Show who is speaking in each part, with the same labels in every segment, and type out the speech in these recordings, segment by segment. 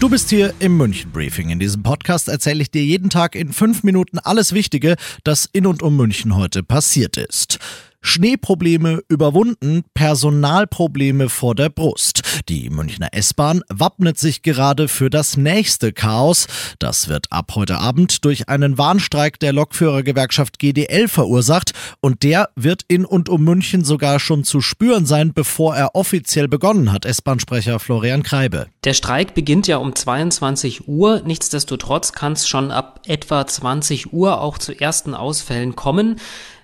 Speaker 1: Du bist hier im München Briefing. In diesem Podcast erzähle ich dir jeden Tag in fünf Minuten alles Wichtige, das in und um München heute passiert ist. Schneeprobleme überwunden, Personalprobleme vor der Brust. Die Münchner S-Bahn wappnet sich gerade für das nächste Chaos. Das wird ab heute Abend durch einen Warnstreik der Lokführergewerkschaft GDL verursacht und der wird in und um München sogar schon zu spüren sein, bevor er offiziell begonnen hat, S-Bahn-Sprecher Florian Kreibe.
Speaker 2: Der Streik beginnt ja um 22 Uhr. Nichtsdestotrotz kann es schon ab etwa 20 Uhr auch zu ersten Ausfällen kommen.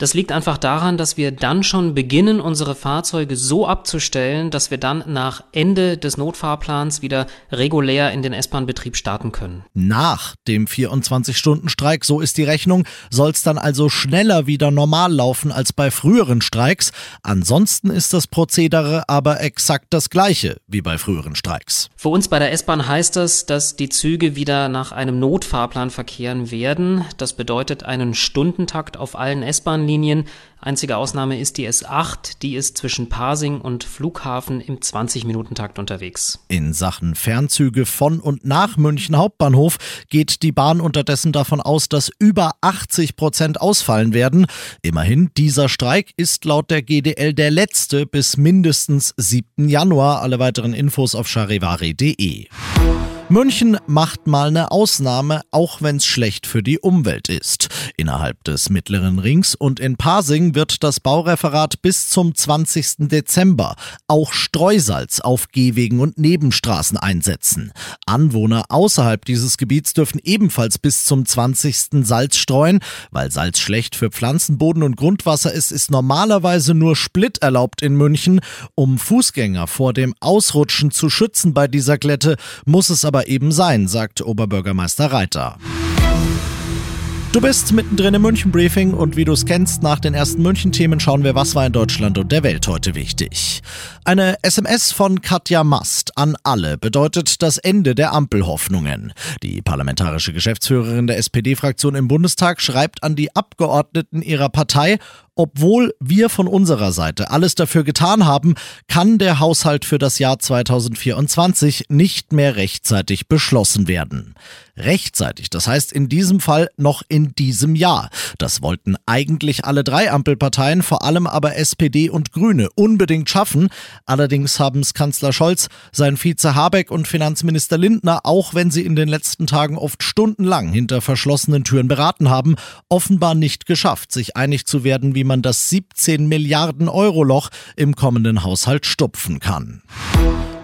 Speaker 2: Das liegt einfach daran, dass wir dann schon beginnen, unsere Fahrzeuge so abzustellen, dass wir dann nach Ende des Notfahrplans wieder regulär in den S-Bahn-Betrieb starten können.
Speaker 1: Nach dem 24-Stunden-Streik, so ist die Rechnung, soll es dann also schneller wieder normal laufen als bei früheren Streiks. Ansonsten ist das Prozedere aber exakt das gleiche wie bei früheren Streiks.
Speaker 2: Für uns bei der S-Bahn heißt das, dass die Züge wieder nach einem Notfahrplan verkehren werden. Das bedeutet einen Stundentakt auf allen S-Bahn Bahnlinien. Einzige Ausnahme ist die S8, die ist zwischen Pasing und Flughafen im 20-Minuten-Takt unterwegs.
Speaker 1: In Sachen Fernzüge von und nach München Hauptbahnhof geht die Bahn unterdessen davon aus, dass über 80 Prozent ausfallen werden. Immerhin, dieser Streik ist laut der GDL der letzte bis mindestens 7. Januar. Alle weiteren Infos auf charivari.de. München macht mal eine Ausnahme, auch wenn es schlecht für die Umwelt ist. Innerhalb des Mittleren Rings und in Pasing wird das Baureferat bis zum 20. Dezember auch Streusalz auf Gehwegen und Nebenstraßen einsetzen. Anwohner außerhalb dieses Gebiets dürfen ebenfalls bis zum 20. Salz streuen. Weil Salz schlecht für Pflanzen, Boden und Grundwasser ist, ist normalerweise nur Split erlaubt in München. Um Fußgänger vor dem Ausrutschen zu schützen bei dieser Glätte, muss es aber aber eben sein, sagt Oberbürgermeister Reiter. Du bist mittendrin im München-Briefing und wie du es kennst, nach den ersten München-Themen schauen wir, was war in Deutschland und der Welt heute wichtig. Eine SMS von Katja Mast an alle bedeutet das Ende der Ampelhoffnungen. Die parlamentarische Geschäftsführerin der SPD-Fraktion im Bundestag schreibt an die Abgeordneten ihrer Partei, obwohl wir von unserer Seite alles dafür getan haben, kann der Haushalt für das Jahr 2024 nicht mehr rechtzeitig beschlossen werden. Rechtzeitig, das heißt in diesem Fall noch in diesem Jahr. Das wollten eigentlich alle drei Ampelparteien, vor allem aber SPD und Grüne, unbedingt schaffen. Allerdings haben es Kanzler Scholz, sein Vize Habeck und Finanzminister Lindner, auch wenn sie in den letzten Tagen oft stundenlang hinter verschlossenen Türen beraten haben, offenbar nicht geschafft, sich einig zu werden, wie man das 17 Milliarden Euro Loch im kommenden Haushalt stopfen kann.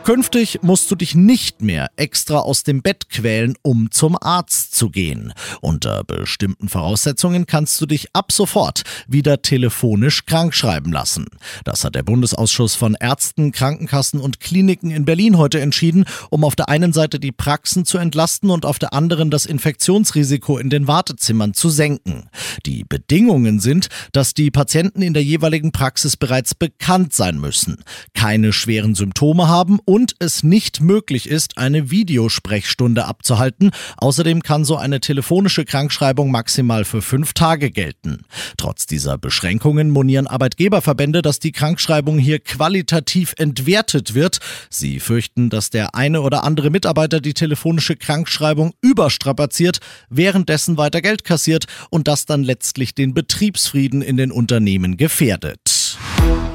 Speaker 1: Künftig musst du dich nicht mehr extra aus dem Bett quälen, um zum Arzt zu gehen. Unter bestimmten Voraussetzungen kannst du dich ab sofort wieder telefonisch krankschreiben lassen. Das hat der Bundesausschuss von Ärzten, Krankenkassen und Kliniken in Berlin heute entschieden, um auf der einen Seite die Praxen zu entlasten und auf der anderen das Infektionsrisiko in den Wartezimmern zu senken. Die Bedingungen sind, dass die Patienten in der jeweiligen Praxis bereits bekannt sein müssen, keine schweren Symptome haben und es nicht möglich ist, eine Videosprechstunde abzuhalten. Außerdem kann so eine telefonische Krankschreibung maximal für fünf Tage gelten. Trotz dieser Beschränkungen monieren Arbeitgeberverbände, dass die Krankschreibung hier qualitativ entwertet wird. Sie fürchten, dass der eine oder andere Mitarbeiter die telefonische Krankschreibung überstrapaziert, währenddessen weiter Geld kassiert und das dann letztlich den Betriebsfrieden in den Unternehmen gefährdet.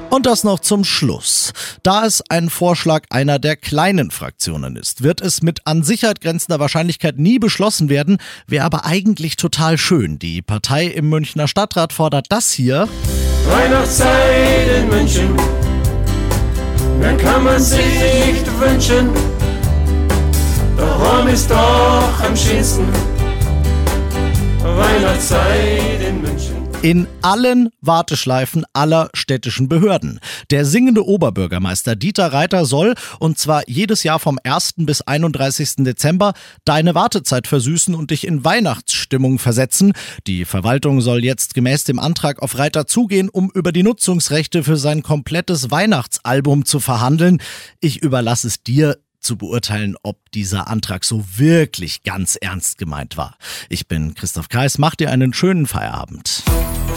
Speaker 1: Und das noch zum Schluss. Da es ein Vorschlag einer der kleinen Fraktionen ist, wird es mit an Sicherheit grenzender Wahrscheinlichkeit nie beschlossen werden, wäre aber eigentlich total schön. Die Partei im Münchner Stadtrat fordert das hier.
Speaker 3: Weihnachtszeit in München, mehr kann man sich nicht wünschen. Darum ist doch am schönsten Weihnachtszeit in München.
Speaker 1: In allen Warteschleifen aller städtischen Behörden. Der singende Oberbürgermeister Dieter Reiter soll, und zwar jedes Jahr vom 1. bis 31. Dezember, deine Wartezeit versüßen und dich in Weihnachtsstimmung versetzen. Die Verwaltung soll jetzt gemäß dem Antrag auf Reiter zugehen, um über die Nutzungsrechte für sein komplettes Weihnachtsalbum zu verhandeln. Ich überlasse es dir, zu beurteilen, ob dieser Antrag so wirklich ganz ernst gemeint war. Ich bin Christoph Kreis, mach dir einen schönen Feierabend.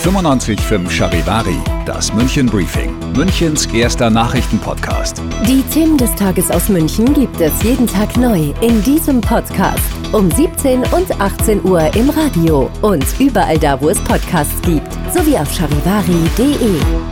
Speaker 4: 95.5 Charivari, das München Briefing, Münchens erster Nachrichtenpodcast.
Speaker 5: Die Themen des Tages aus München gibt es jeden Tag neu in diesem Podcast. Um 17 und 18 Uhr im Radio und überall da, wo es Podcasts gibt, sowie auf charivari.de.